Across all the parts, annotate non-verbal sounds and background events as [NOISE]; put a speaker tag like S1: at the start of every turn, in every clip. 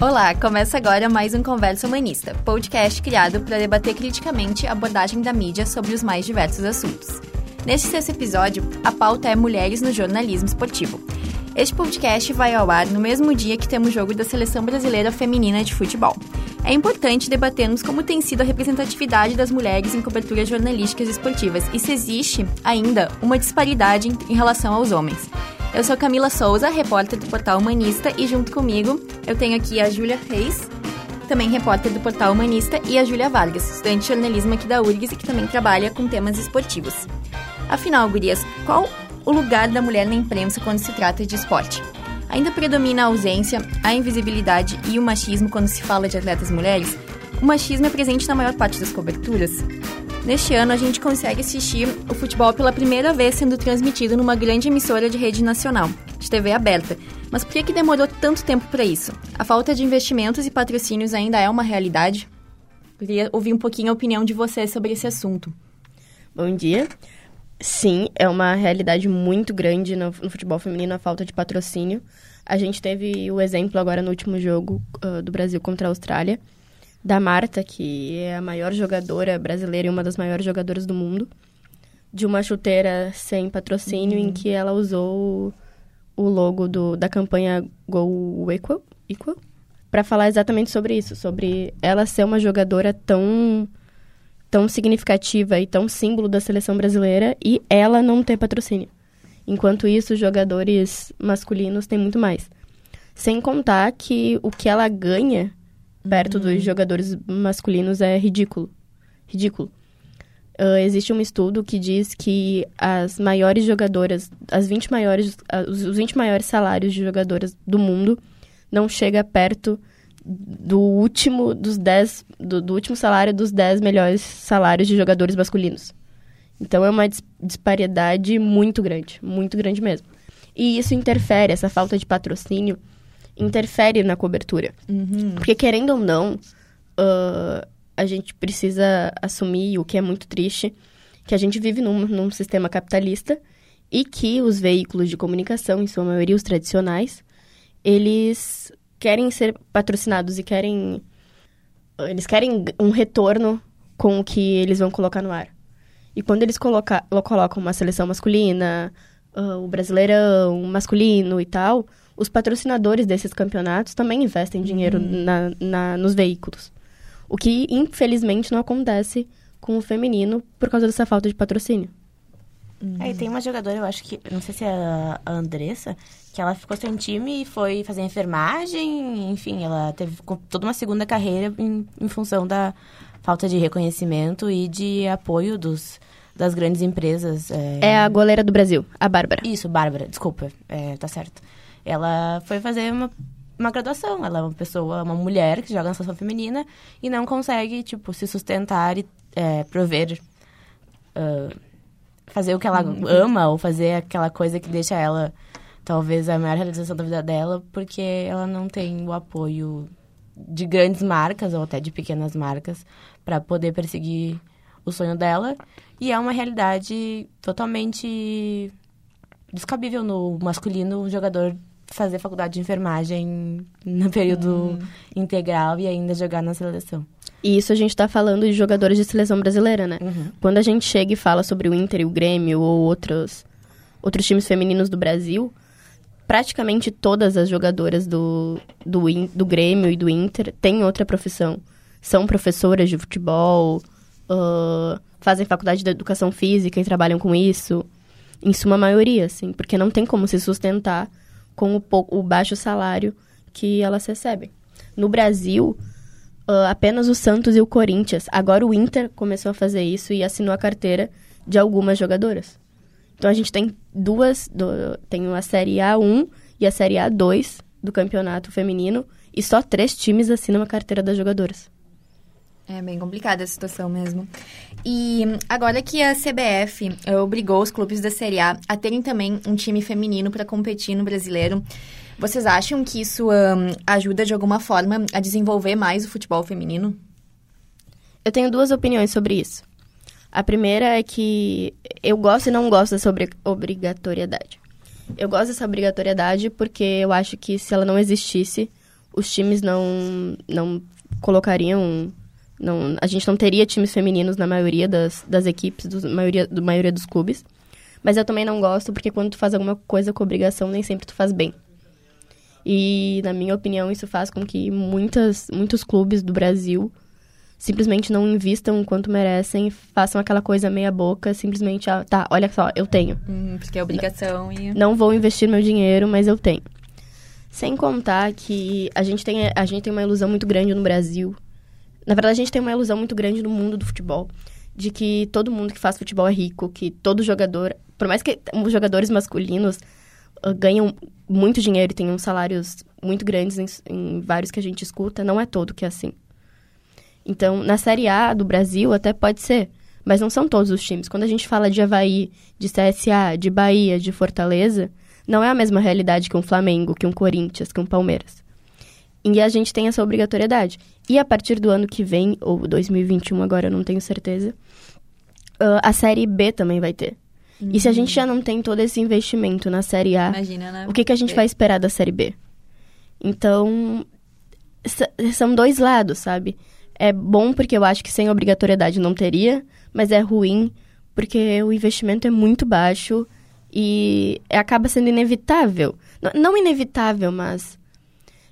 S1: Olá, começa agora mais um Conversa Humanista, podcast criado para debater criticamente a abordagem da mídia sobre os mais diversos assuntos. Neste sexto episódio, a pauta é Mulheres no Jornalismo Esportivo. Este podcast vai ao ar no mesmo dia que temos o jogo da Seleção Brasileira Feminina de Futebol. É importante debatermos como tem sido a representatividade das mulheres em coberturas jornalísticas esportivas e se existe, ainda, uma disparidade em relação aos homens. Eu sou Camila Souza, repórter do Portal Humanista, e junto comigo eu tenho aqui a Júlia Reis, também repórter do Portal Humanista, e a Júlia Vargas, estudante de jornalismo aqui da URGS e que também trabalha com temas esportivos. Afinal, gurias, qual o lugar da mulher na imprensa quando se trata de esporte? Ainda predomina a ausência, a invisibilidade e o machismo quando se fala de atletas mulheres? O machismo é presente na maior parte das coberturas? Neste ano, a gente consegue assistir o futebol pela primeira vez sendo transmitido numa grande emissora de rede nacional, de TV aberta. Mas por que, que demorou tanto tempo para isso? A falta de investimentos e patrocínios ainda é uma realidade? Queria ouvir um pouquinho a opinião de vocês sobre esse assunto.
S2: Bom dia. Sim, é uma realidade muito grande no, no futebol feminino a falta de patrocínio. A gente teve o exemplo agora no último jogo uh, do Brasil contra a Austrália, da Marta, que é a maior jogadora brasileira e uma das maiores jogadoras do mundo, de uma chuteira sem patrocínio uhum. em que ela usou o, logo do, da campanha Go Equal, Equal para falar exatamente sobre isso, sobre ela ser uma jogadora tão tão significativa e tão símbolo da seleção brasileira e ela não ter patrocínio. Enquanto isso, os jogadores masculinos têm muito mais. Sem contar que o que ela ganha perto uhum. dos jogadores masculinos é ridículo. Ridículo. Uh, existe um estudo que diz que as maiores jogadoras, as 20 maiores, uh, os, os 20 maiores salários de jogadoras do mundo não chega perto do último dos 10 do, do, último salário dos 10 melhores salários de jogadores masculinos. Então é uma disparidade muito grande, muito grande mesmo. E isso interfere, essa falta de patrocínio interfere na cobertura. Uhum. Porque, querendo ou não, uh, a gente precisa assumir, o que é muito triste, que a gente vive num, num sistema capitalista e que os veículos de comunicação, em sua maioria os tradicionais, eles querem ser patrocinados e querem. Eles querem um retorno com o que eles vão colocar no ar. E quando eles coloca, colocam uma seleção masculina, uh, o brasileirão masculino e tal, os patrocinadores desses campeonatos também investem dinheiro uhum. na, na, nos veículos. O que, infelizmente, não acontece com o feminino por causa dessa falta de patrocínio.
S3: Uhum. É, tem uma jogadora, eu acho que, não sei se é a Andressa, que ela ficou sem time e foi fazer enfermagem, enfim, ela teve toda uma segunda carreira em, em função da falta de reconhecimento e de apoio dos, das grandes empresas.
S2: É... é a goleira do Brasil, a Bárbara.
S3: Isso, Bárbara, desculpa, é, tá certo. Ela foi fazer uma, uma graduação. Ela é uma pessoa, uma mulher que joga na seleção feminina e não consegue, tipo, se sustentar e é, prover. Uh, fazer o que ela uhum. ama ou fazer aquela coisa que deixa ela, talvez, a maior realização da vida dela, porque ela não tem o apoio de grandes marcas ou até de pequenas marcas para poder perseguir o sonho dela. E é uma realidade totalmente descabível no masculino, o jogador fazer faculdade de enfermagem no período uhum. integral e ainda jogar na seleção.
S2: E isso a gente está falando de jogadores de seleção brasileira, né? Uhum. Quando a gente chega e fala sobre o Inter e o Grêmio ou outros, outros times femininos do Brasil, praticamente todas as jogadoras do, do, do Grêmio e do Inter têm outra profissão. São professoras de futebol, uh, fazem faculdade de educação física e trabalham com isso. Em suma maioria, assim, porque não tem como se sustentar com o, o baixo salário que elas recebem. No Brasil, uh, apenas o Santos e o Corinthians. Agora o Inter começou a fazer isso e assinou a carteira de algumas jogadoras. Então a gente tem duas, do, tem a Série A1 e a Série A2 do campeonato feminino e só três times assinam a carteira das jogadoras.
S1: É bem complicada a situação mesmo. E agora que a CBF eh, obrigou os clubes da Série A a terem também um time feminino para competir no brasileiro, vocês acham que isso um, ajuda de alguma forma a desenvolver mais o futebol feminino?
S2: Eu tenho duas opiniões sobre isso. A primeira é que eu gosto e não gosto dessa obrigatoriedade. Eu gosto dessa obrigatoriedade porque eu acho que se ela não existisse, os times não, não colocariam. Não, a gente não teria times femininos na maioria das, das equipes, dos, maioria, do maioria dos clubes. Mas eu também não gosto, porque quando tu faz alguma coisa com obrigação, nem sempre tu faz bem. E, na minha opinião, isso faz com que muitas, muitos clubes do Brasil simplesmente não invistam o quanto merecem, façam aquela coisa meia boca, simplesmente, ah, tá, olha só, eu tenho.
S1: Hum, porque é obrigação e...
S2: Não vou investir meu dinheiro, mas eu tenho. Sem contar que a gente tem, a gente tem uma ilusão muito grande no Brasil. Na verdade, a gente tem uma ilusão muito grande no mundo do futebol. De que todo mundo que faz futebol é rico, que todo jogador... Por mais que os jogadores masculinos uh, ganham muito dinheiro e tenham salários muito grandes em, em vários que a gente escuta, não é todo que é assim. Então, na Série A do Brasil até pode ser, mas não são todos os times. Quando a gente fala de Havaí, de CSA, de Bahia, de Fortaleza, não é a mesma realidade que um Flamengo, que um Corinthians, que um Palmeiras. E a gente tem essa obrigatoriedade. E a partir do ano que vem, ou 2021 agora, eu não tenho certeza, uh, a Série B também vai ter. Uhum. E se a gente já não tem todo esse investimento na Série A,
S1: Imagina, né?
S2: o que, que a gente vai esperar da Série B? Então, são dois lados, sabe? É bom porque eu acho que sem obrigatoriedade não teria, mas é ruim porque o investimento é muito baixo e acaba sendo inevitável. Não inevitável, mas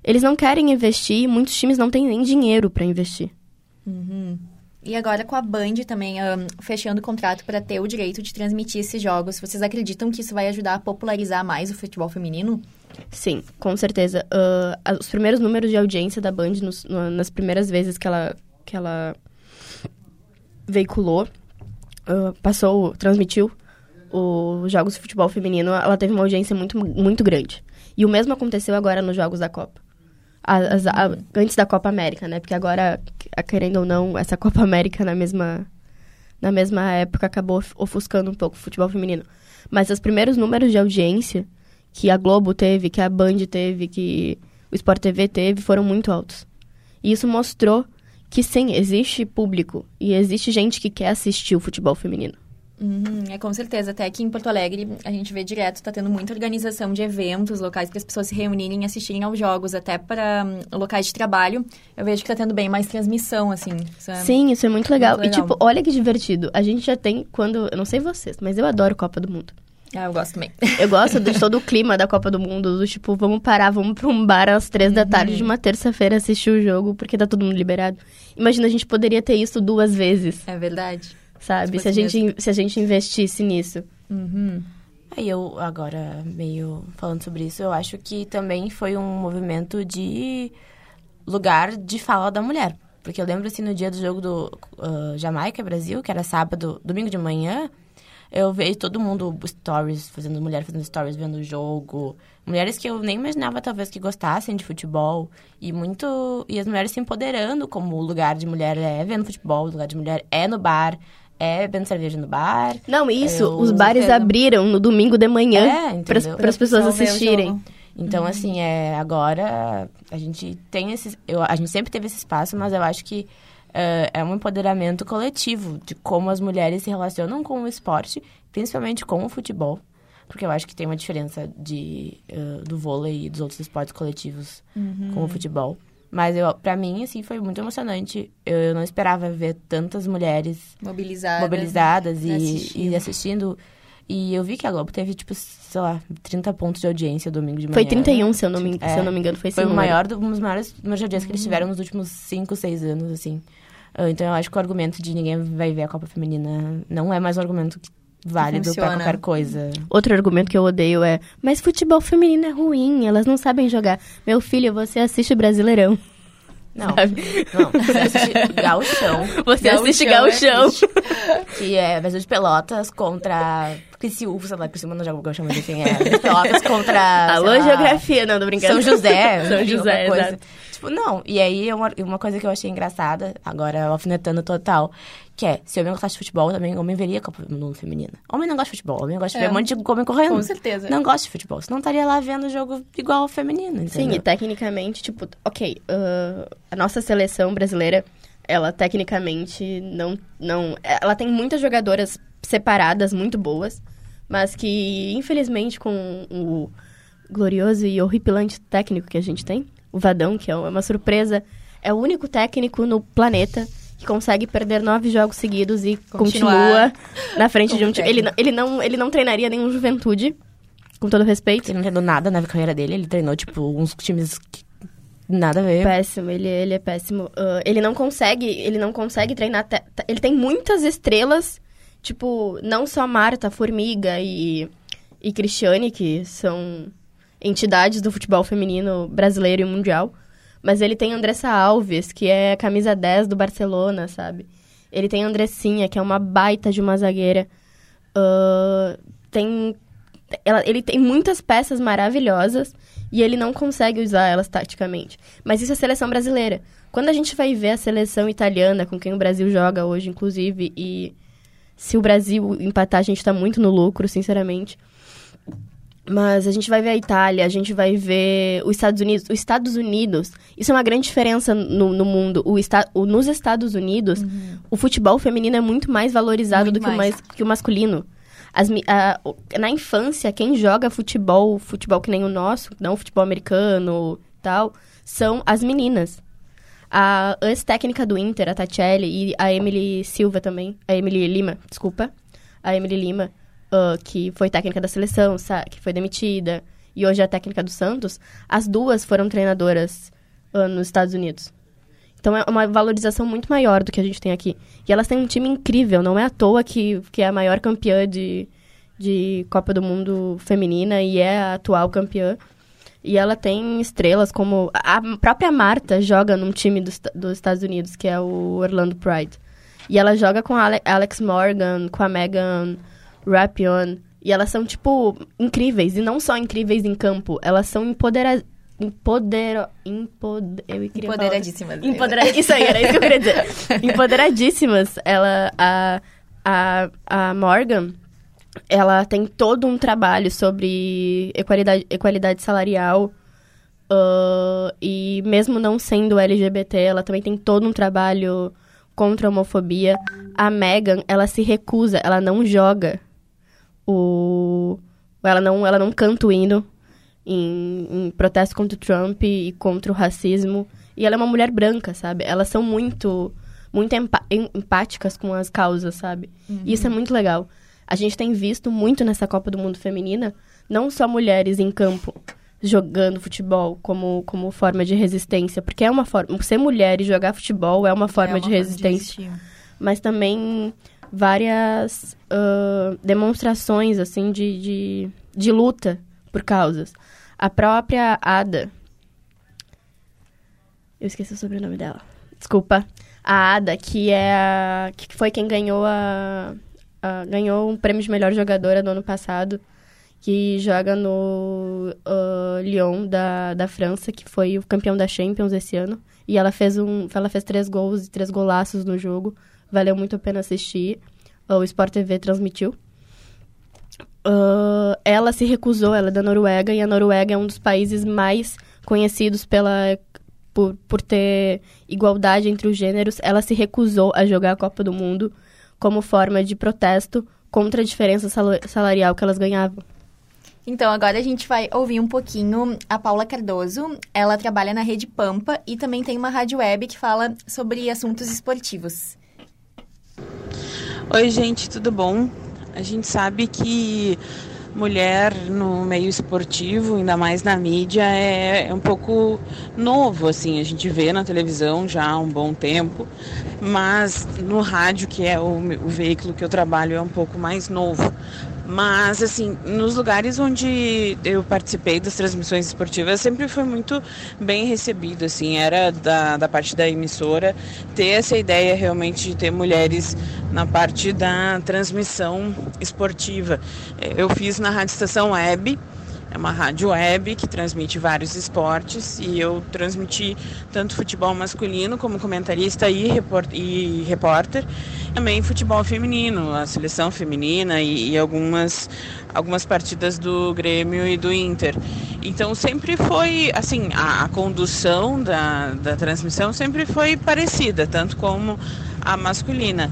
S2: eles não querem investir e muitos times não têm nem dinheiro para investir.
S1: Uhum. E agora com a Band também um, fechando o contrato para ter o direito de transmitir esses jogos, vocês acreditam que isso vai ajudar a popularizar mais o futebol feminino?
S2: Sim, com certeza. Uh, os primeiros números de audiência da Band nos, no, nas primeiras vezes que ela, que ela veiculou, uh, passou, transmitiu os jogos de futebol feminino, ela teve uma audiência muito, muito grande. E o mesmo aconteceu agora nos jogos da Copa. A, antes da Copa América, né? Porque agora, querendo ou não, essa [LAUGHS] Copa América na mesma, na mesma época acabou ofuscando um pouco o futebol feminino. Mas os primeiros números de audiência que a Globo teve, que a Band teve, que o Sport TV teve, foram muito altos. E isso mostrou que sim, existe público e existe gente que quer assistir o futebol feminino.
S1: Uhum, é com certeza. Até aqui em Porto Alegre, a gente vê direto, está tendo muita organização de eventos locais para as pessoas se reunirem e assistirem aos jogos, até para um, locais de trabalho. Eu vejo que está tendo bem mais transmissão, assim.
S2: Isso é Sim, isso é muito legal. muito legal. E, tipo, olha que divertido. A gente já tem, quando. Eu não sei vocês, mas eu adoro Copa do Mundo.
S1: Ah, eu gosto também.
S2: Eu gosto de [LAUGHS] todo o clima da Copa do Mundo, do tipo, vamos parar, vamos pra um bar às três uhum. da tarde de uma terça-feira assistir o jogo, porque tá todo mundo liberado. Imagina, a gente poderia ter isso duas vezes.
S1: É verdade.
S2: Sabe? Se a, gente, se a gente investisse nisso.
S3: Uhum. Aí eu, agora, meio falando sobre isso, eu acho que também foi um movimento de lugar de fala da mulher. Porque eu lembro, assim, no dia do jogo do uh, Jamaica-Brasil, que era sábado, domingo de manhã, eu vejo todo mundo stories, fazendo mulher fazendo stories, vendo o jogo. Mulheres que eu nem imaginava, talvez, que gostassem de futebol. E muito. E as mulheres se empoderando como o lugar de mulher é vendo futebol, o lugar de mulher é no bar. É bebendo cerveja no bar.
S2: Não, isso. Os bares abriram no domingo de manhã é, para as pessoas assistirem.
S3: Então, uhum. assim, é, agora a gente tem esse. Eu, a gente sempre teve esse espaço, mas eu acho que uh, é um empoderamento coletivo de como as mulheres se relacionam com o esporte, principalmente com o futebol. Porque eu acho que tem uma diferença de, uh, do vôlei e dos outros esportes coletivos uhum. com o futebol. Mas eu, pra mim, assim, foi muito emocionante. Eu, eu não esperava ver tantas mulheres
S1: mobilizadas,
S3: mobilizadas e, assistindo. e assistindo. E eu vi que a Globo teve, tipo, sei lá, 30 pontos de audiência domingo de manhã.
S2: Foi 31, se eu não me, é, se eu não me engano, foi
S3: Foi o maior, um dos maiores números de audiência uhum. que eles tiveram nos últimos 5, 6 anos, assim. Ah, então eu acho que o argumento de ninguém vai ver a Copa Feminina não é mais um argumento válido para qualquer coisa.
S2: Outro argumento que eu odeio é: mas futebol feminino é ruim, elas não sabem jogar. Meu filho, você assiste Brasileirão.
S3: Não, sabe? não, você assiste Gauchão. [LAUGHS]
S2: Você Gauchão assiste Gauchão.
S3: É que é Brasil de Pelotas contra Criciúma, sei lá, Criciúma não joga Gauchão, mas enfim, é Pelotas contra...
S2: Alô, geografia, não, tô brincando.
S3: São José.
S2: São José, exato.
S3: Tipo, não. E aí, uma, uma coisa que eu achei engraçada, agora alfinetando total, que é, se homem gostasse de futebol, também homem veria Copa do Mundo feminina. Homem não gosta de futebol, homem gosta de é. ver um monte de homem correndo.
S1: Com certeza.
S3: Não gosta de futebol, senão estaria lá vendo o jogo igual ao feminino, entendeu?
S2: Sim, e tecnicamente, tipo, ok, uh, a nossa seleção brasileira, ela tecnicamente não, não... Ela tem muitas jogadoras separadas, muito boas, mas que, infelizmente, com o glorioso e horripilante técnico que a gente tem, o Vadão, que é uma surpresa. É o único técnico no planeta que consegue perder nove jogos seguidos e Continuar continua na frente de um time. Ele, ele, não, ele não treinaria nenhum Juventude, com todo respeito.
S3: Ele não treinou nada na carreira dele, ele treinou, tipo, uns times que nada a ver.
S2: Péssimo, ele, ele é péssimo. Uh, ele não consegue, ele não consegue treinar. Ele tem muitas estrelas, tipo, não só Marta, Formiga e, e Cristiane, que são entidades do futebol feminino brasileiro e mundial. Mas ele tem Andressa Alves, que é camisa 10 do Barcelona, sabe? Ele tem Andressinha, que é uma baita de uma zagueira. Uh, tem, ela, ele tem muitas peças maravilhosas e ele não consegue usar elas taticamente. Mas isso é a seleção brasileira. Quando a gente vai ver a seleção italiana, com quem o Brasil joga hoje, inclusive, e se o Brasil empatar, a gente tá muito no lucro, sinceramente. Mas a gente vai ver a Itália, a gente vai ver os Estados Unidos. Os Estados Unidos, isso é uma grande diferença no, no mundo. O, esta, o, nos Estados Unidos, uhum. o futebol feminino é muito mais valorizado muito do que, mais. O mais, que o masculino. As, a, na infância, quem joga futebol, futebol que nem o nosso, não futebol americano tal, são as meninas. A ex-técnica do Inter, a Tatiele, e a Emily Silva também, a Emily Lima, desculpa, a Emily Lima, uh, que foi técnica da seleção, que foi demitida, e hoje é a técnica do Santos, as duas foram treinadoras uh, nos Estados Unidos. Então é uma valorização muito maior do que a gente tem aqui. E elas têm um time incrível, não é à toa que, que é a maior campeã de, de Copa do Mundo feminina e é a atual campeã. E ela tem estrelas como. A própria Marta joga num time dos, dos Estados Unidos, que é o Orlando Pride. E ela joga com a Alex Morgan, com a Megan Rapion. E elas são, tipo, incríveis. E não só incríveis em campo, elas são empoderadas. Empodero... Empoder... Eu
S1: Empoderadíssimas.
S2: Empodera... Isso aí, era isso que eu queria dizer. [LAUGHS] Empoderadíssimas. Ela, a, a, a Morgan, ela tem todo um trabalho sobre equalidade, equalidade salarial. Uh, e mesmo não sendo LGBT, ela também tem todo um trabalho contra a homofobia. A Megan, ela se recusa, ela não joga o... Ela não, ela não canta o hino em, em protesto contra o Trump e contra o racismo. E ela é uma mulher branca, sabe? Elas são muito, muito empáticas com as causas, sabe? Uhum. E isso é muito legal. A gente tem visto muito nessa Copa do Mundo Feminina, não só mulheres em campo jogando futebol como, como forma de resistência, porque é uma forma. Ser mulher e jogar futebol é uma forma é uma de resistência. Forma de mas também várias uh, demonstrações, assim, de, de, de luta por causas. A própria Ada. Eu esqueci o sobrenome dela. Desculpa. A Ada, que é a, que foi quem ganhou a, a, ganhou um prêmio de melhor jogadora no ano passado, que joga no uh, Lyon da, da França, que foi o campeão da Champions esse ano. E ela fez um, ela fez três gols e três golaços no jogo. Valeu muito a pena assistir. O Sport TV transmitiu. Uh, ela se recusou, ela é da Noruega, e a Noruega é um dos países mais conhecidos pela, por, por ter igualdade entre os gêneros. Ela se recusou a jogar a Copa do Mundo como forma de protesto contra a diferença salarial que elas ganhavam.
S1: Então, agora a gente vai ouvir um pouquinho a Paula Cardoso. Ela trabalha na Rede Pampa e também tem uma rádio web que fala sobre assuntos esportivos.
S4: Oi, gente, tudo bom? A gente sabe que mulher no meio esportivo, ainda mais na mídia, é, é, um pouco novo, assim. A gente vê na televisão já há um bom tempo, mas no rádio, que é o, o veículo que eu trabalho, é um pouco mais novo. Mas, assim, nos lugares onde eu participei das transmissões esportivas, sempre foi muito bem recebido, assim, era da, da parte da emissora ter essa ideia realmente de ter mulheres na parte da transmissão esportiva. Eu fiz na Rádio Estação Web, é uma rádio web que transmite vários esportes e eu transmiti tanto futebol masculino como comentarista e, repórter. E repórter também futebol feminino, a seleção feminina e, e, algumas, algumas partidas do Grêmio e do Inter. Então sempre foi, assim, a, a condução da, da transmissão sempre foi parecida, tanto como a masculina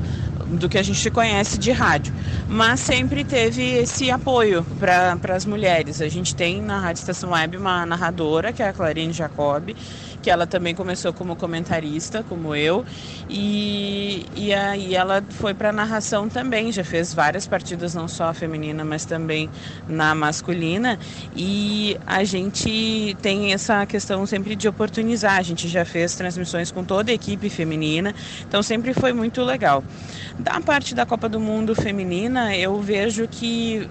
S4: do que a gente conhece de rádio. Mas sempre teve esse apoio para as mulheres. A gente tem na Rádio Estação Web uma narradora, que é a Clarine Jacob, que ela também começou como comentarista, como eu, e, e aí ela foi para narração também, já fez várias partidas, não só a feminina, mas também na masculina, e a gente tem essa questão sempre de oportunizar, a gente já fez transmissões com toda a equipe feminina, então sempre foi muito legal. Da parte da Copa do Mundo feminina, eu vejo que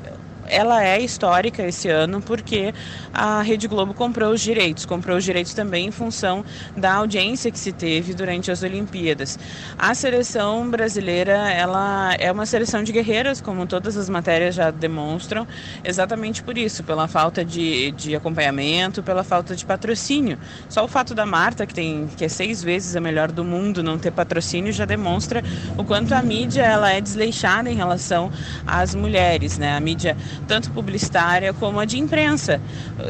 S4: ela é histórica esse ano porque a Rede Globo comprou os direitos, comprou os direitos também em função da audiência que se teve durante as Olimpíadas. A seleção brasileira, ela é uma seleção de guerreiras, como todas as matérias já demonstram, exatamente por isso, pela falta de, de acompanhamento, pela falta de patrocínio. Só o fato da Marta, que tem que é seis vezes a melhor do mundo, não ter patrocínio já demonstra o quanto a mídia ela é desleixada em relação às mulheres, né? A mídia tanto publicitária como a de imprensa.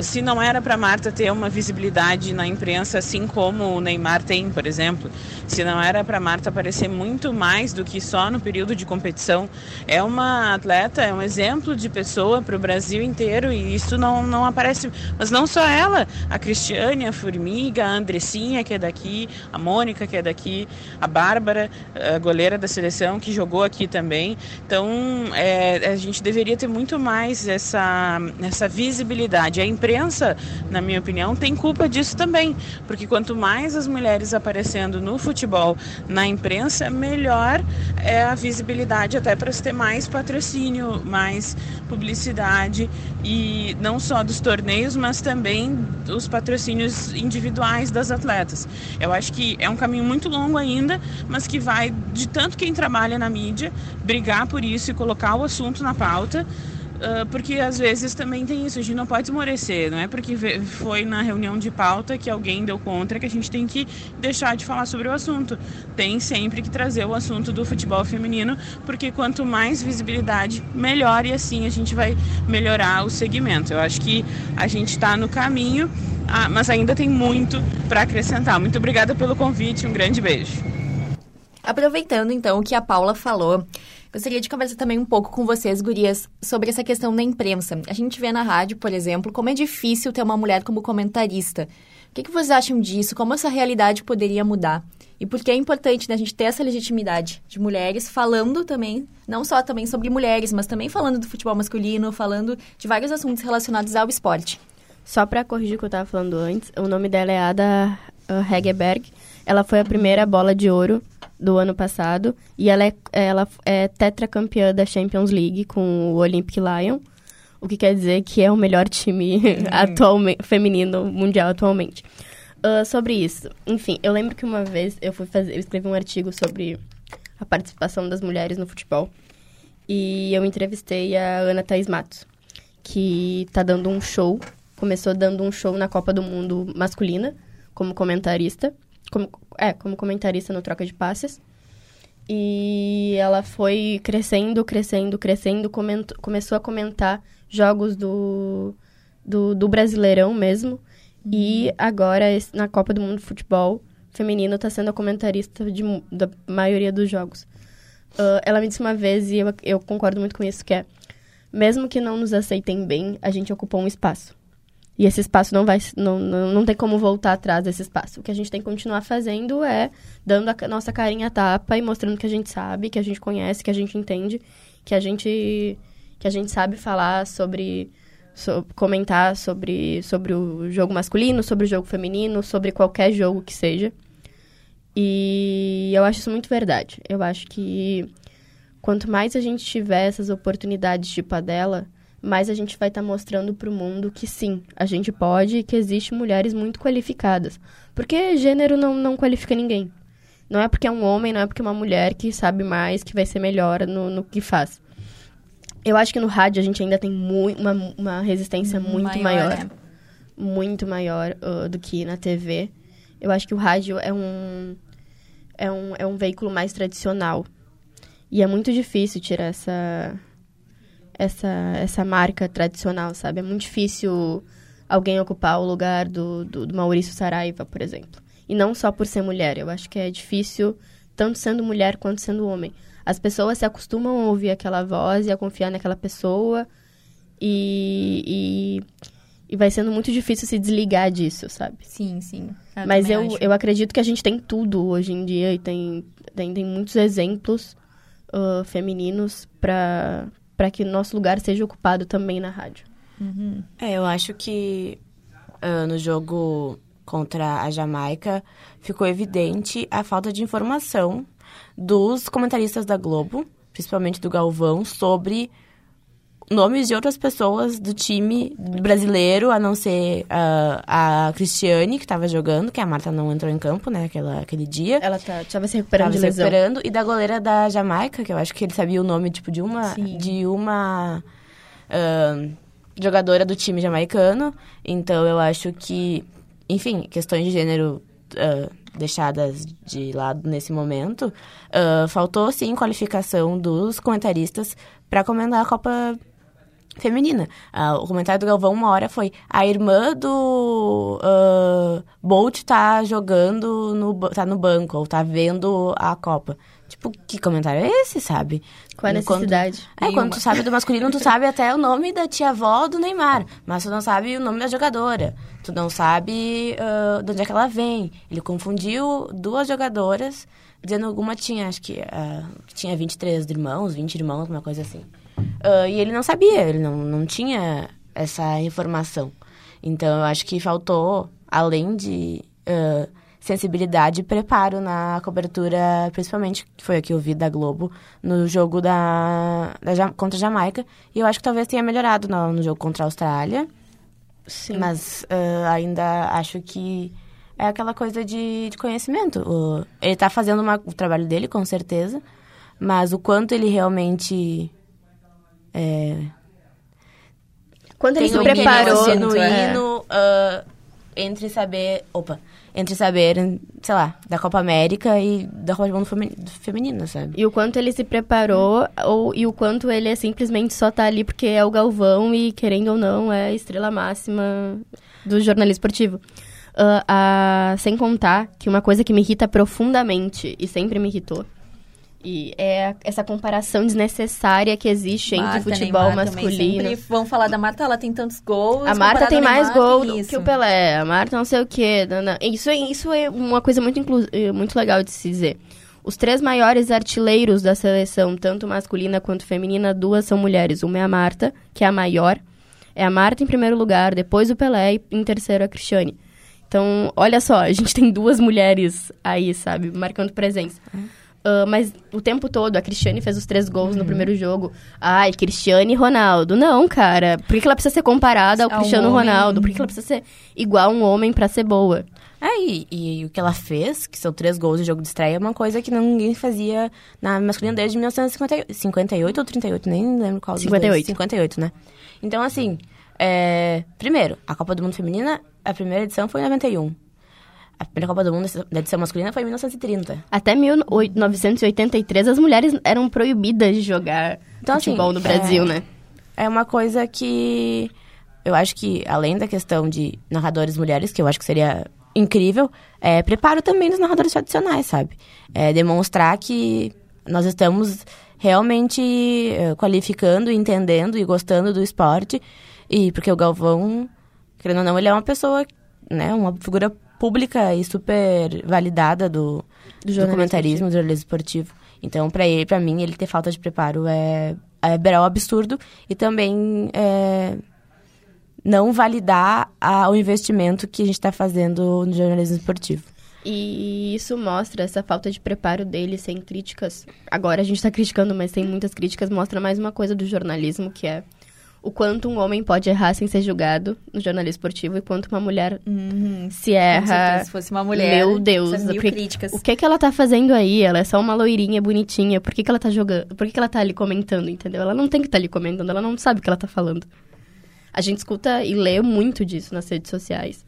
S4: Se não era para Marta ter uma visibilidade na imprensa, assim como o Neymar tem, por exemplo, se não era para Marta aparecer muito mais do que só no período de competição, é uma atleta, é um exemplo de pessoa para o Brasil inteiro e isso não, não aparece. Mas não só ela, a Cristiane, a Formiga, a Andressinha, que é daqui, a Mônica, que é daqui, a Bárbara, a goleira da seleção, que jogou aqui também. Então, é, a gente deveria ter muito mais mais essa, essa visibilidade. A imprensa, na minha opinião, tem culpa disso também, porque quanto mais as mulheres aparecendo no futebol, na imprensa, melhor é a visibilidade até para se ter mais patrocínio, mais publicidade e não só dos torneios, mas também os patrocínios individuais das atletas. Eu acho que é um caminho muito longo ainda, mas que vai de tanto quem trabalha na mídia brigar por isso e colocar o assunto na pauta Uh, porque às vezes também tem isso, a gente não pode esmorecer, não é porque foi na reunião de pauta que alguém deu contra que a gente tem que deixar de falar sobre o assunto. Tem sempre que trazer o assunto do futebol feminino, porque quanto mais visibilidade, melhor e assim a gente vai melhorar o segmento. Eu acho que a gente está no caminho, ah, mas ainda tem muito para acrescentar. Muito obrigada pelo convite, um grande beijo.
S1: Aproveitando então o que a Paula falou, Gostaria de conversar também um pouco com vocês, gurias, sobre essa questão da imprensa. A gente vê na rádio, por exemplo, como é difícil ter uma mulher como comentarista. O que, que vocês acham disso? Como essa realidade poderia mudar? E por que é importante né, a gente ter essa legitimidade de mulheres falando também, não só também sobre mulheres, mas também falando do futebol masculino, falando de vários assuntos relacionados ao esporte.
S2: Só para corrigir o que eu estava falando antes, o nome dela é Ada Hegerberg. Ela foi a primeira bola de ouro do ano passado. E ela é, ela é tetracampeã da Champions League com o Olympic Lyon. O que quer dizer que é o melhor time uhum. [LAUGHS] atualmente, feminino mundial atualmente. Uh, sobre isso, enfim, eu lembro que uma vez eu fui fazer, eu escrevi um artigo sobre a participação das mulheres no futebol. E eu entrevistei a Ana Thaís Matos, que tá dando um show, começou dando um show na Copa do Mundo masculina, como comentarista como, é, como comentarista no Troca de Passes. E ela foi crescendo, crescendo, crescendo, comentou, começou a comentar jogos do, do, do Brasileirão mesmo. Uhum. E agora, na Copa do Mundo de Futebol Feminino, está sendo a comentarista de, da maioria dos jogos. Uh, ela me disse uma vez, e eu, eu concordo muito com isso, que é... Mesmo que não nos aceitem bem, a gente ocupou um espaço. E esse espaço não vai não, não, não tem como voltar atrás desse espaço. O que a gente tem que continuar fazendo é dando a nossa carinha a tapa e mostrando que a gente sabe, que a gente conhece, que a gente entende, que a gente que a gente sabe falar sobre, sobre comentar sobre sobre o jogo masculino, sobre o jogo feminino, sobre qualquer jogo que seja. E eu acho isso muito verdade. Eu acho que quanto mais a gente tiver essas oportunidades tipo a dela, mais a gente vai estar tá mostrando para o mundo que sim, a gente pode e que existem mulheres muito qualificadas. Porque gênero não, não qualifica ninguém. Não é porque é um homem, não é porque é uma mulher que sabe mais, que vai ser melhor no, no que faz. Eu acho que no rádio a gente ainda tem uma, uma resistência muito maior. maior é. Muito maior uh, do que na TV. Eu acho que o rádio é um, é um, é um veículo mais tradicional. E é muito difícil tirar essa, essa, essa marca tradicional, sabe? É muito difícil alguém ocupar o lugar do, do, do, Maurício Saraiva, por exemplo. E não só por ser mulher. Eu acho que é difícil, tanto sendo mulher quanto sendo homem. as pessoas se acostumam a ouvir aquela voz e a confiar naquela pessoa e, e, e vai sendo muito difícil se desligar disso, sabe?
S1: Sim, sim.
S2: Mas eu, eu acredito que a gente tem tudo hoje em dia e tem, tem, tem muitos exemplos uh, femininos para que o nosso lugar seja ocupado também na rádio.
S3: Uhum. É, eu acho que uh, no jogo contra a Jamaica ficou evidente a falta de informação dos comentaristas da Globo, principalmente do Galvão, sobre nomes de outras pessoas do time brasileiro, a não ser uh, a Cristiane, que estava jogando, que a Marta não entrou em campo, né, aquela, aquele dia.
S2: Ela tá, estava se recuperando tava
S3: de lesão. recuperando. E da goleira da Jamaica, que eu acho que ele sabia o nome, tipo, de uma...
S2: Sim.
S3: De uma... Uh, jogadora do time jamaicano. Então, eu acho que... Enfim, questões de gênero... Uh, deixadas de lado nesse momento, faltou sim qualificação dos comentaristas para comentar a Copa feminina. Uh, o comentário do Galvão uma hora foi a irmã do uh, Bolt tá jogando no tá no banco ou tá vendo a Copa. Tipo, que comentário é esse, sabe?
S2: Qual a necessidade?
S3: Quando, é, quando tu sabe do masculino, tu sabe até o nome da tia-avó do Neymar, mas tu não sabe o nome da jogadora. Tu não sabe uh, de onde é que ela vem. Ele confundiu duas jogadoras, dizendo alguma tinha, acho que uh, tinha 23 irmãos, 20 irmãos, uma coisa assim. Uh, e ele não sabia, ele não, não tinha essa informação. Então, eu acho que faltou, além de uh, sensibilidade e preparo na cobertura, principalmente, que foi a que eu vi da Globo, no jogo da, da contra a Jamaica. E eu acho que talvez tenha melhorado no, no jogo contra a Austrália.
S2: Sim.
S3: Mas uh, ainda acho que é aquela coisa de, de conhecimento. O, ele está fazendo uma, o trabalho dele, com certeza, mas o quanto ele realmente é,
S2: Quando ele se preparou...
S3: Genuíno, é. uh, entre saber... Opa! Entre saber, sei lá, da Copa América e da Copa do Mundo Feminina, sabe?
S2: E o quanto ele se preparou ou, e o quanto ele é simplesmente só tá ali porque é o Galvão e, querendo ou não, é a estrela máxima do jornalismo esportivo. Uh, uh, sem contar que uma coisa que me irrita profundamente, e sempre me irritou, e é essa comparação desnecessária que existe Marta, entre futebol Neymar masculino.
S1: Sempre vão falar da Marta, ela tem tantos gols.
S2: A Marta tem mais gols que o Pelé. A Marta não sei o quê. Não, não. Isso, é, isso é uma coisa muito, inclu... Eh, muito legal de se dizer. Os três maiores artilheiros da seleção, tanto masculina quanto feminina, duas são mulheres. Uma é a Marta, que é a maior. É a Marta em primeiro lugar, depois o Pelé e em terceiro a Cristiane. Então, olha só, a gente tem duas mulheres aí, sabe, marcando presença. Uhum. Uh, mas o tempo todo, a Cristiane fez os três gols uhum. no primeiro jogo. Ai, Cristiane e Ronaldo. Não, cara. Por que ela precisa ser comparada ao, Cristiano Ronaldo? Por que ela precisa ser igual a um homem para ser boa?
S3: É, e, e, o que ela fez, que são três gols de jogo de estreia, é uma coisa que ninguém fazia na masculina desde 1958 ou 38, nem lembro qual
S2: 58.
S3: 58, né? Então, assim, é... primeiro, a Copa do Mundo Feminina, a primeira edição foi em 91. A primeira Copa do Mundo da edição masculina foi em 1930.
S2: Até 1983 as mulheres eram proibidas de jogar então, assim, futebol assim, no Brasil,
S3: é,
S2: né?
S3: É uma coisa que eu acho que, além da questão de narradores mulheres, que eu acho que seria incrível, é preparo também dos narradores tradicionais, sabe? É demonstrar que nós estamos realmente uh, qualificando, entendendo e gostando do esporte. E porque o Galvão, querendo ou não, ele é uma pessoa, né, uma figura pública e super validada do, do, do comentarismo, do jornalismo esportivo. Então, para ele, para mim, ele ter falta de preparo é, é beirar o absurdo e também é, não validar a, o investimento que a gente está fazendo no jornalismo esportivo.
S2: E isso mostra essa falta de preparo dele, sem críticas. Agora a gente está [LAUGHS] criticando, mas tem muitas críticas. Mostra mais uma coisa do jornalismo, que é o quanto um homem pode errar sem ser julgado no jornalismo esportivo e quanto uma mulher uhum. se erra.
S1: Se fosse uma mulher.
S2: Meu Deus,
S1: porque, críticas.
S2: o que é que ela tá fazendo aí? Ela é só uma loirinha bonitinha. Por que, que ela tá jogando? Por que, que ela tá ali comentando, entendeu? Ela não tem que estar tá ali comentando, ela não sabe o que ela tá falando. A gente escuta e lê muito disso nas redes sociais.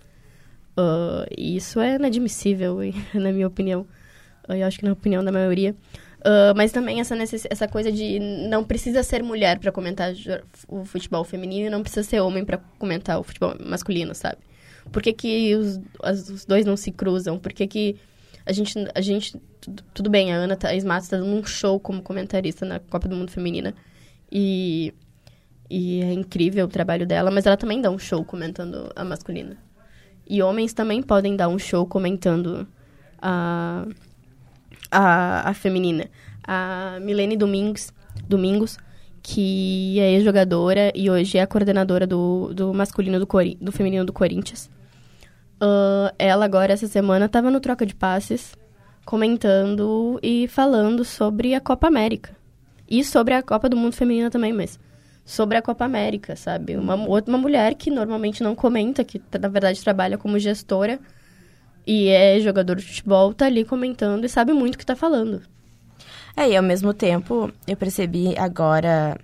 S2: Uh, e isso é inadmissível, [LAUGHS] na minha opinião. Eu acho que na opinião da maioria. Uh, mas também essa, essa coisa de não precisa ser mulher para comentar o futebol feminino e não precisa ser homem para comentar o futebol masculino, sabe? Por que, que os, as, os dois não se cruzam? Por que, que A gente, a gente tudo bem, a Ana Thaís Matos tá dando um show como comentarista na Copa do Mundo Feminina. E, e é incrível o trabalho dela, mas ela também dá um show comentando a masculina. E homens também podem dar um show comentando a, a, a feminina. A Milene Domingos, Domingos que é ex-jogadora e hoje é coordenadora do, do masculino do, Cori do feminino do Corinthians. Uh, ela agora, essa semana, estava no Troca de Passes, comentando e falando sobre a Copa América. E sobre a Copa do Mundo Feminina também, mas sobre a Copa América, sabe? Uma, uma mulher que normalmente não comenta, que na verdade trabalha como gestora e é jogador de futebol, tá ali comentando e sabe muito o que tá falando.
S3: É, e ao mesmo tempo, eu percebi agora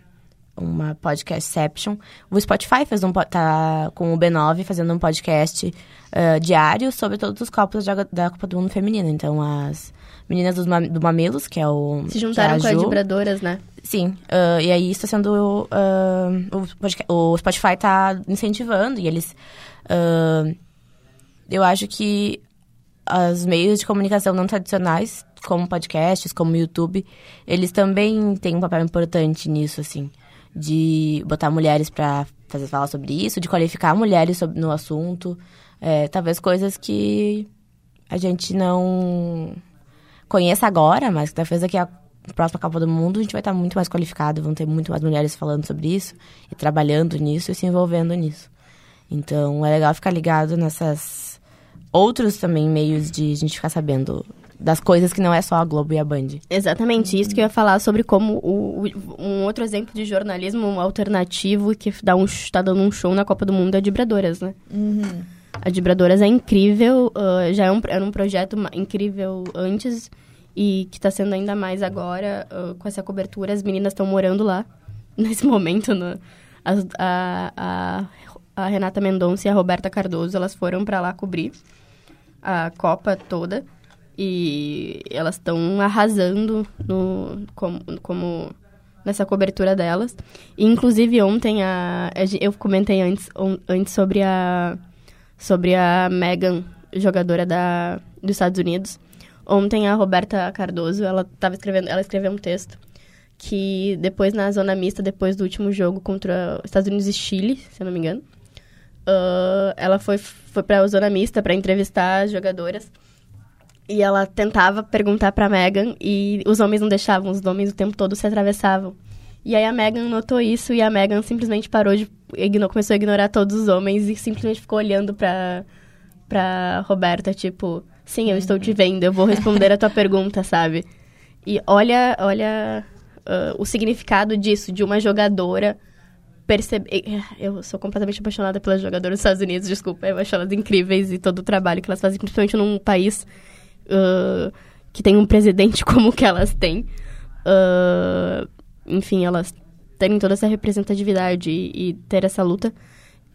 S3: uma podcastception. O Spotify fez um tá com o B9 fazendo um podcast uh, diário sobre todos os copos da, da Copa do Mundo Feminino. Então, as meninas dos, do Mamilos, que é o.
S2: Se juntaram é com as vibradoras, né?
S3: Sim. Uh, e aí está sendo. Uh, o, o Spotify está incentivando e eles. eu acho que os meios de comunicação não tradicionais, como podcasts, como YouTube, eles também têm um papel importante nisso, assim de botar mulheres para fazer falar sobre isso, de qualificar mulheres sobre, no assunto. É, talvez coisas que a gente não conheça agora, mas que talvez daqui a próxima Copa do Mundo a gente vai estar muito mais qualificado, vão ter muito mais mulheres falando sobre isso e trabalhando nisso e se envolvendo nisso. Então é legal ficar ligado nessas outros também meios de a gente ficar sabendo das coisas que não é só a Globo e a Band.
S2: Exatamente, isso que eu ia falar sobre como o, um outro exemplo de jornalismo alternativo que dá um, tá dando um show na Copa do Mundo é a Vibradoras, né?
S1: Uhum.
S2: A Vibradoras é incrível, uh, já é um, era um projeto incrível antes e que está sendo ainda mais agora uh, com essa cobertura. As meninas estão morando lá [LAUGHS] nesse momento. No, as, a, a, a Renata Mendonça e a Roberta Cardoso, elas foram para lá cobrir a Copa toda. E elas estão arrasando no, como, como nessa cobertura delas. E, inclusive, ontem a, eu comentei antes, antes sobre a sobre a Megan, jogadora da, dos Estados Unidos. Ontem a Roberta Cardoso, ela tava escrevendo, ela escreveu um texto que depois na zona mista, depois do último jogo contra os Estados Unidos e Chile, se eu não me engano, uh, ela foi, foi pra zona mista para entrevistar as jogadoras. E ela tentava perguntar pra Megan e os homens não deixavam, os homens o tempo todo se atravessavam. E aí a Megan notou isso e a Megan simplesmente parou de. Ignorou, começou a ignorar todos os homens e simplesmente ficou olhando pra, pra Roberta, tipo, sim, eu estou te vendo, eu vou responder a tua [LAUGHS] pergunta, sabe? E olha, olha uh, o significado disso, de uma jogadora perceber. Eu sou completamente apaixonada pelas jogadoras dos Estados Unidos, desculpa, eu acho elas incríveis e todo o trabalho que elas fazem, principalmente num país uh, que tem um presidente [LAUGHS] como que elas têm. Uh, enfim, elas terem toda essa representatividade e, e ter essa luta.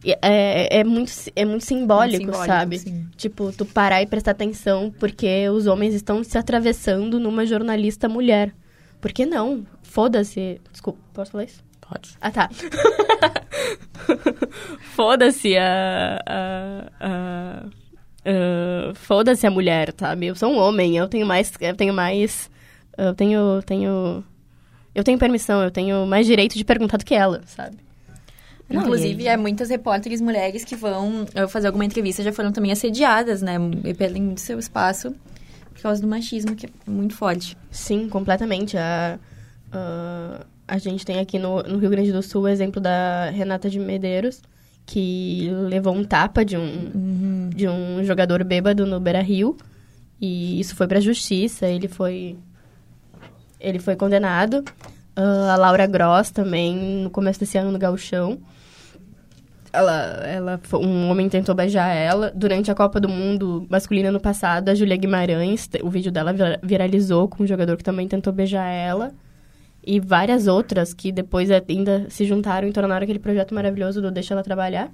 S2: É, é, muito, é muito simbólico, muito simbólico sabe? Sim. Tipo, tu parar e prestar atenção porque os homens estão se atravessando numa jornalista mulher. Por que não? Foda-se. Desculpa, posso falar isso?
S3: Pode.
S2: Ah, tá. [LAUGHS] Foda-se a, a, a Uh, Foda-se a mulher, sabe? Eu sou um homem, eu tenho mais. Eu tenho mais. Eu tenho. tenho eu tenho permissão, eu tenho mais direito de perguntar do que ela, sabe?
S1: Não, Inclusive, há muitas repórteres mulheres que vão fazer alguma entrevista já foram também assediadas, né? E perdem muito seu espaço por causa do machismo, que é muito forte.
S2: Sim, completamente. A, a, a gente tem aqui no, no Rio Grande do Sul o exemplo da Renata de Medeiros, que levou um tapa de um, uhum. de um jogador bêbado no Beira Rio. E isso foi pra justiça, ele foi. Ele foi condenado. Uh, a Laura Gross também, no começo desse ano no Gauchão. Ela, ela, um homem tentou beijar ela. Durante a Copa do Mundo masculina no passado, a Julia Guimarães, o vídeo dela viralizou com um jogador que também tentou beijar ela e várias outras que depois ainda se juntaram e tornaram aquele projeto maravilhoso do Deixa Ela Trabalhar,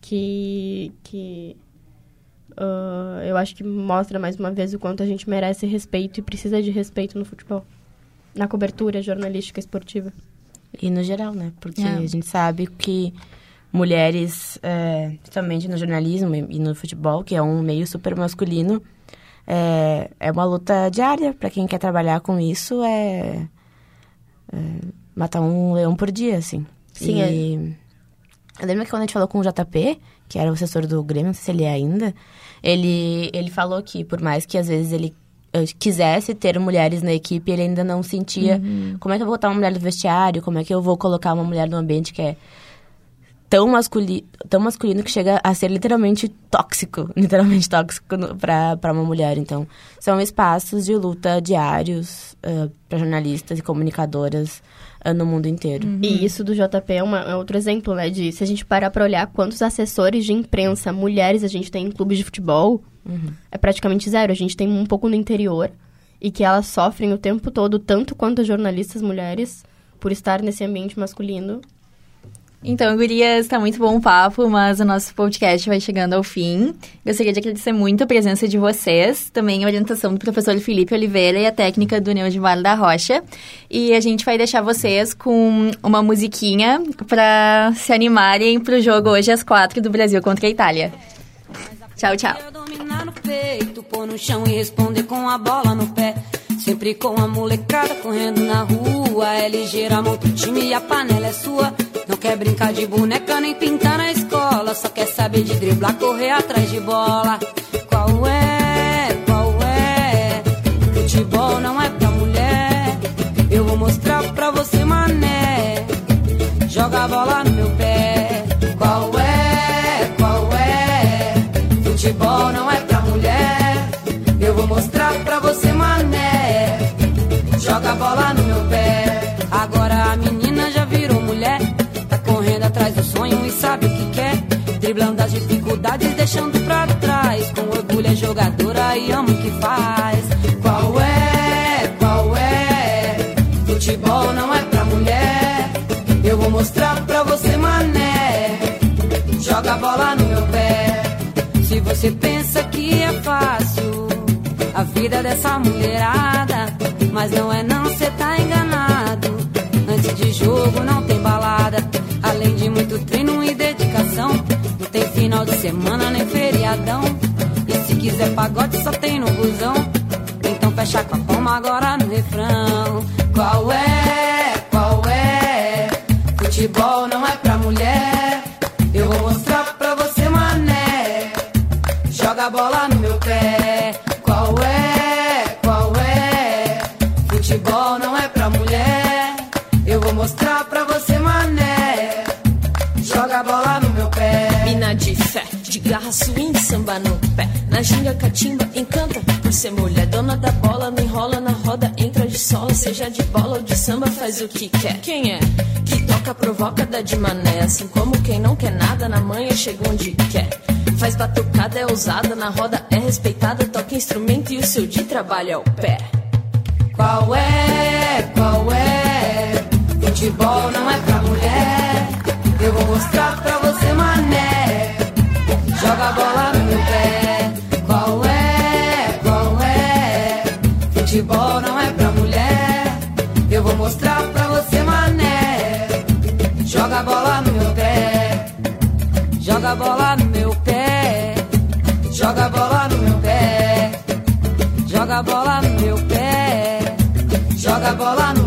S2: que, que uh, eu acho que mostra mais uma vez o quanto a gente merece respeito e precisa de respeito no futebol, na cobertura jornalística esportiva.
S3: E no geral, né? Porque é. a gente sabe que mulheres, é, principalmente no jornalismo e no futebol, que é um meio super masculino, é, é uma luta diária para quem quer trabalhar com isso. É, é, matar um leão por dia, assim.
S2: Sim,
S3: e, é. Eu lembro que quando a gente falou com o JP, que era o assessor do Grêmio, não sei se ele é ainda, ele, ele falou que por mais que às vezes ele eh, quisesse ter mulheres na equipe, ele ainda não sentia uhum. como é que eu vou botar uma mulher no vestiário, como é que eu vou colocar uma mulher no ambiente que é tão masculino, tão masculino que chega a ser literalmente tóxico, [LAUGHS] literalmente tóxico para uma mulher. Então, são espaços de luta diários uh, eh, para jornalistas e comunicadoras uh, no mundo inteiro.
S2: Uhum. E isso do JP é, uma, é, outro exemplo, né? De se a gente parar para olhar quantos assessores de imprensa mulheres a gente tem em clubes de futebol, uhum. é praticamente zero. A gente tem um pouco no interior e que elas sofrem o tempo todo, tanto quanto as jornalistas mulheres, por estar nesse ambiente masculino
S5: então, gurias, está muito bom o papo, mas o nosso podcast vai chegando ao fim. Gostaria de agradecer muito a presença de vocês, também a orientação do professor Felipe Oliveira e a técnica do Neo de Vale da Rocha. E a gente vai deixar vocês com uma musiquinha para se animarem para o jogo hoje às quatro do Brasil contra a Itália. Tchau, tchau. Sempre com a molecada correndo na rua. É ligeira, time e a panela é sua. Não quer brincar de boneca nem pintar na escola. Só quer saber de driblar, correr atrás de bola. Qual é? Qual é? Futebol não é pra mulher. Eu vou mostrar pra você, mané. Joga a bola no meu pé. Qual é? Qual é? Futebol Driblando as dificuldades, deixando pra trás. Com orgulho é jogadora e ama o que faz. Qual é? Qual é? Futebol não é pra mulher. Eu vou mostrar pra você, mané. Joga a bola no meu pé. Se você pensa que é fácil a vida dessa mulherada, mas não é não, semana nem feriadão. E se quiser pagode, só tem no busão. Então fecha com a palma agora no refrão. Qual é? Qual é? Futebol não é pra mulher. Eu vou mostrar pra você, mané. Joga a bola no meu pé. Qual é? Qual é? Futebol não é pra mulher. Eu vou mostrar pra você, mané. Joga a bola no meu de fé, de garra, swing, samba no pé. Na ginga, catimba, encanta por ser mulher. Dona da bola, não enrola na roda, entra de sola. Seja de bola ou de samba, faz o que quer. Quem é? Que toca, provoca, dá de mané. Assim como quem não quer nada, na manhã chega onde quer. Faz batucada, é ousada, na roda é respeitada. Toca instrumento e o seu de trabalho é o pé. Qual é? Qual é? Futebol não é pra mulher. Eu vou mostrar pra você, mané. Joga a bola no meu pé. Qual é? Qual é? Futebol não é pra mulher. Eu vou mostrar pra você, mané. Joga a bola no meu pé. Joga a bola no meu pé. Joga a bola no meu pé. Joga a bola no meu pé. Joga a bola no.